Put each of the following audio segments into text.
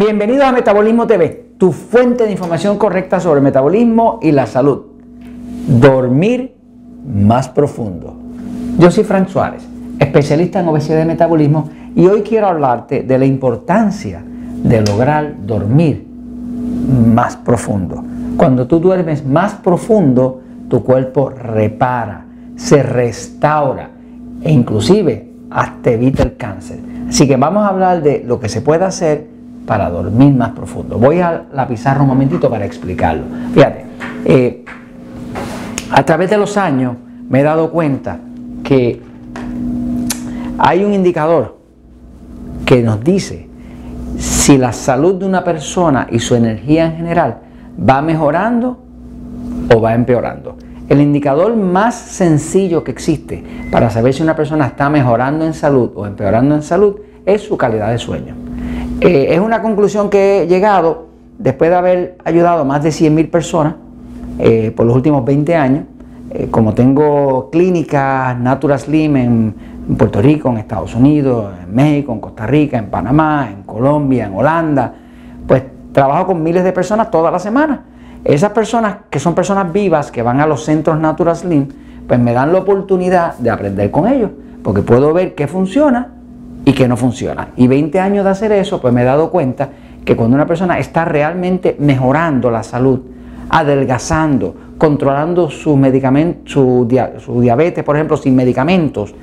Bienvenidos a Metabolismo TV, tu fuente de información correcta sobre metabolismo y la salud. Dormir más profundo. Yo soy Frank Suárez, especialista en obesidad y metabolismo, y hoy quiero hablarte de la importancia de lograr dormir más profundo. Cuando tú duermes más profundo, tu cuerpo repara, se restaura e inclusive hasta evita el cáncer. Así que vamos a hablar de lo que se puede hacer para dormir más profundo. Voy a la pizarra un momentito para explicarlo. Fíjate, eh, a través de los años me he dado cuenta que hay un indicador que nos dice si la salud de una persona y su energía en general va mejorando o va empeorando. El indicador más sencillo que existe para saber si una persona está mejorando en salud o empeorando en salud es su calidad de sueño. Eh, es una conclusión que he llegado después de haber ayudado a más de 100.000 personas eh, por los últimos 20 años. Eh, como tengo clínicas Natura Slim en, Puerto Rico, en Estados Unidos, en México, en Costa Rica, en Panamá, en Colombia, en Holanda, pues trabajo con miles de personas toda la semana. Esas personas que son personas vivas que van a los centros Natura Slim, pues me dan la oportunidad de aprender con ellos, porque puedo ver qué funciona y que no funciona. Y 20 años de hacer eso, pues me he dado cuenta que cuando una persona está realmente mejorando la salud, adelgazando, controlando su, su, su diabetes, por ejemplo, sin medicamentos,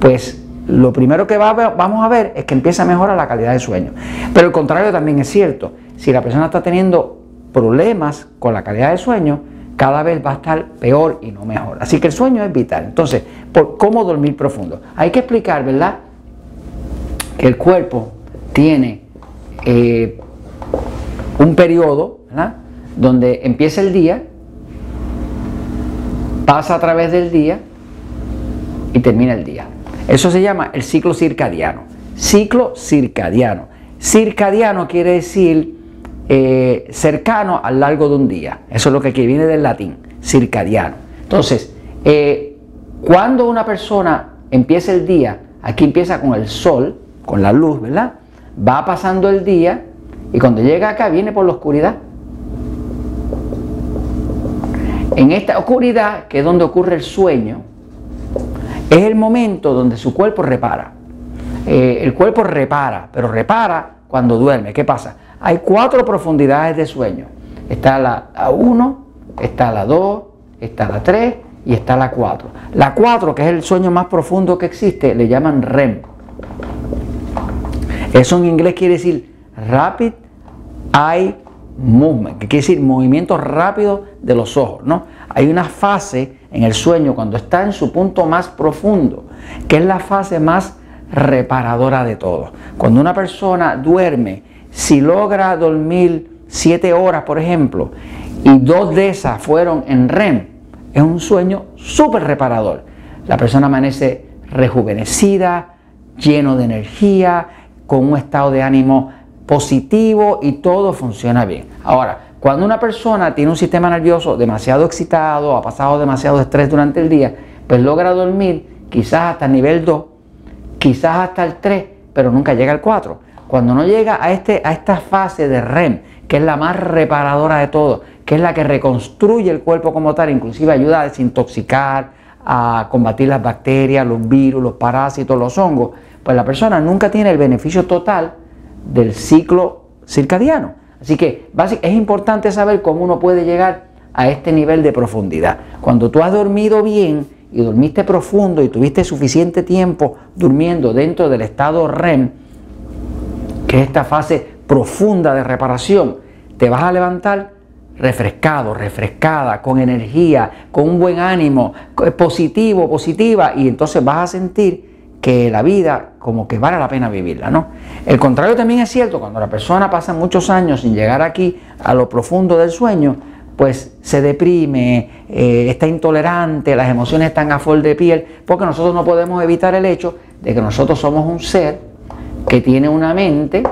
pues lo primero que va vamos a ver es que empieza a mejorar la calidad de sueño. Pero el contrario también es cierto. Si la persona está teniendo problemas con la calidad de sueño, cada vez va a estar peor y no mejor. Así que el sueño es vital. Entonces, ¿por ¿cómo dormir profundo? Hay que explicar, ¿verdad? El cuerpo tiene eh, un periodo donde empieza el día, pasa a través del día y termina el día. Eso se llama el ciclo circadiano. Ciclo circadiano. Circadiano quiere decir eh, cercano al largo de un día. Eso es lo que viene del latín, circadiano. Entonces, eh, cuando una persona empieza el día, aquí empieza con el sol, con la luz, ¿verdad? Va pasando el día y cuando llega acá viene por la oscuridad. En esta oscuridad, que es donde ocurre el sueño, es el momento donde su cuerpo repara. Eh, el cuerpo repara, pero repara cuando duerme. ¿Qué pasa? Hay cuatro profundidades de sueño. Está la 1, está la 2, está la 3 y está la 4. La 4, que es el sueño más profundo que existe, le llaman REM. Eso en inglés quiere decir Rapid Eye Movement, que quiere decir movimiento rápido de los ojos. ¿no? Hay una fase en el sueño cuando está en su punto más profundo, que es la fase más reparadora de todo. Cuando una persona duerme, si logra dormir siete horas, por ejemplo, y dos de esas fueron en REM, es un sueño súper reparador. La persona amanece rejuvenecida, lleno de energía, con un estado de ánimo positivo y todo funciona bien. Ahora, cuando una persona tiene un sistema nervioso demasiado excitado, ha pasado demasiado estrés durante el día, pues logra dormir quizás hasta el nivel 2, quizás hasta el 3, pero nunca llega al 4. Cuando no llega a, este, a esta fase de REM, que es la más reparadora de todo, que es la que reconstruye el cuerpo como tal, inclusive ayuda a desintoxicar, a combatir las bacterias, los virus, los parásitos, los hongos, pues la persona nunca tiene el beneficio total del ciclo circadiano. Así que es importante saber cómo uno puede llegar a este nivel de profundidad. Cuando tú has dormido bien y dormiste profundo y tuviste suficiente tiempo durmiendo dentro del estado REM, que es esta fase profunda de reparación, te vas a levantar refrescado, refrescada, con energía, con un buen ánimo, positivo, positiva, y entonces vas a sentir que la vida como que vale la pena vivirla, ¿no? El contrario también es cierto, cuando la persona pasa muchos años sin llegar aquí a lo profundo del sueño, pues se deprime, eh, está intolerante, las emociones están a flor de piel, porque nosotros no podemos evitar el hecho de que nosotros somos un ser que tiene una mente,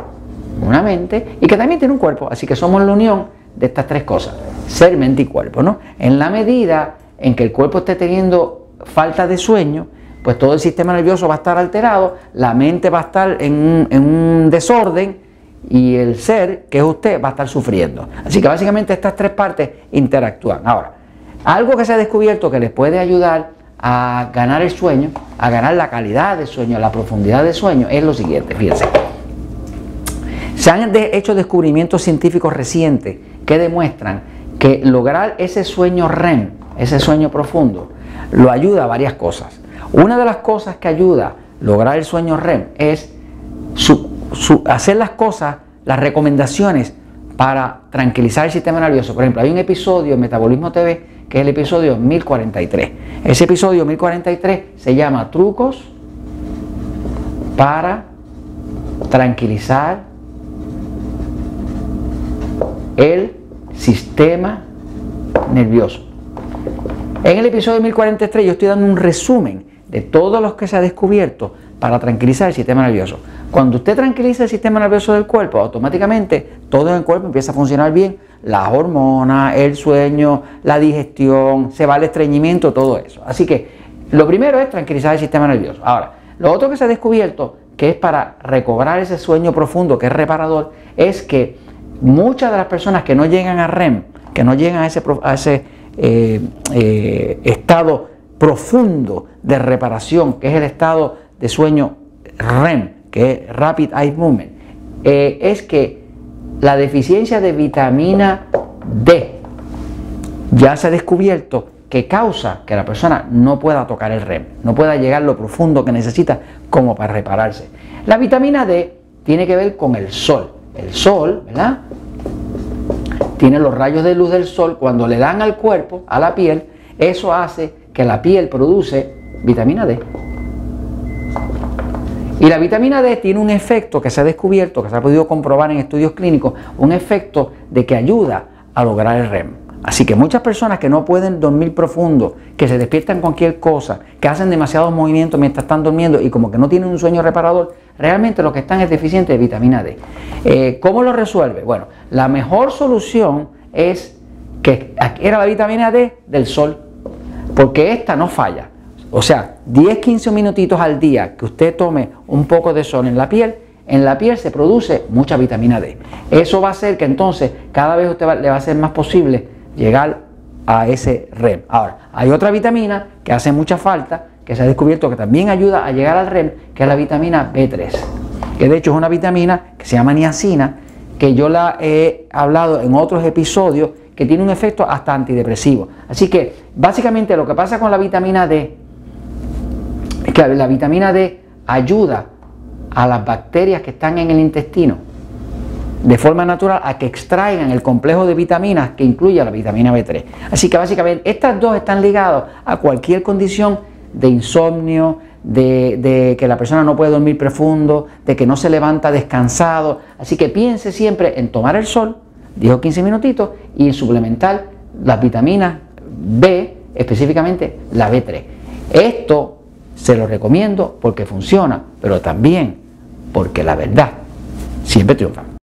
una mente, y que también tiene un cuerpo, así que somos la unión de estas tres cosas, ser, mente y cuerpo, ¿no? En la medida en que el cuerpo esté teniendo falta de sueño, pues todo el sistema nervioso va a estar alterado, la mente va a estar en un, desorden y el ser, que es usted, va a estar sufriendo. Así que básicamente estas tres partes interactúan. Ahora, algo que se ha descubierto que les puede ayudar a ganar el sueño, a ganar la calidad del sueño, la profundidad del sueño, es lo siguiente, fíjense. Se han hecho descubrimientos científicos recientes que demuestran que lograr ese sueño REM, ese sueño profundo, lo ayuda a varias cosas. Una de las cosas que ayuda a lograr el sueño REM es hacer las cosas, las recomendaciones para tranquilizar el sistema nervioso. Por ejemplo, hay un episodio en Metabolismo TV que es el episodio 1043. Ese episodio 1043 se llama Trucos para tranquilizar el sistema nervioso. En el episodio 1043 yo estoy dando un resumen de todos los que se ha descubierto para tranquilizar el sistema nervioso. Cuando usted tranquiliza el sistema nervioso del cuerpo, automáticamente todo el cuerpo empieza a funcionar bien. Las hormonas, el sueño, la digestión, se va el estreñimiento, todo eso. Así que lo primero es tranquilizar el sistema nervioso. Ahora, lo otro que se ha descubierto, que es para recobrar ese sueño profundo, que es reparador, es que muchas de las personas que no llegan a REM, que no llegan a ese, eh, eh, estado profundo de reparación, que es el estado de sueño REM, que es Rapid Eye Movement, eh, es que la deficiencia de vitamina D ya se ha descubierto que causa que la persona no pueda tocar el REM, no pueda llegar lo profundo que necesita como para repararse. La vitamina D tiene que ver con el sol. El sol, ¿verdad? Tiene los rayos de luz del sol, cuando le dan al cuerpo, a la piel, eso hace que la piel produce vitamina D. Y la vitamina D tiene un efecto que se ha descubierto, que se ha podido comprobar en estudios clínicos, un efecto de que ayuda a lograr el REM. Así que muchas personas que no pueden dormir profundo, que se despiertan cualquier cosa, que hacen demasiados movimientos mientras están durmiendo y como que no tienen un sueño reparador, realmente lo que están es deficiente de vitamina D. Eh, ¿Cómo lo resuelve? Bueno, la mejor solución es que era la vitamina D del sol, porque esta no falla. O sea, 10-15 minutitos al día que usted tome un poco de sol en la piel, en la piel se produce mucha vitamina D. Eso va a hacer que entonces cada vez usted le va a ser más posible llegar a ese REM. Ahora, hay otra vitamina que hace mucha falta, que se ha descubierto que también ayuda a llegar al REM, que es la vitamina B3. Que de hecho es una vitamina que se llama niacina, que yo la he hablado en otros episodios, que tiene un efecto hasta antidepresivo. Así que básicamente lo que pasa con la vitamina D que la vitamina D ayuda a las bacterias que están en el intestino de forma natural a que extraigan el complejo de vitaminas que incluye la vitamina B3. Así que básicamente estas dos están ligadas a cualquier condición de insomnio, de, que la persona no puede dormir profundo, de que no se levanta descansado. Así que piense siempre en tomar el sol, 10 o 15 minutitos, y en suplementar las vitaminas B, específicamente la B3. Esto se lo recomiendo porque funciona, pero también porque la verdad siempre triunfa.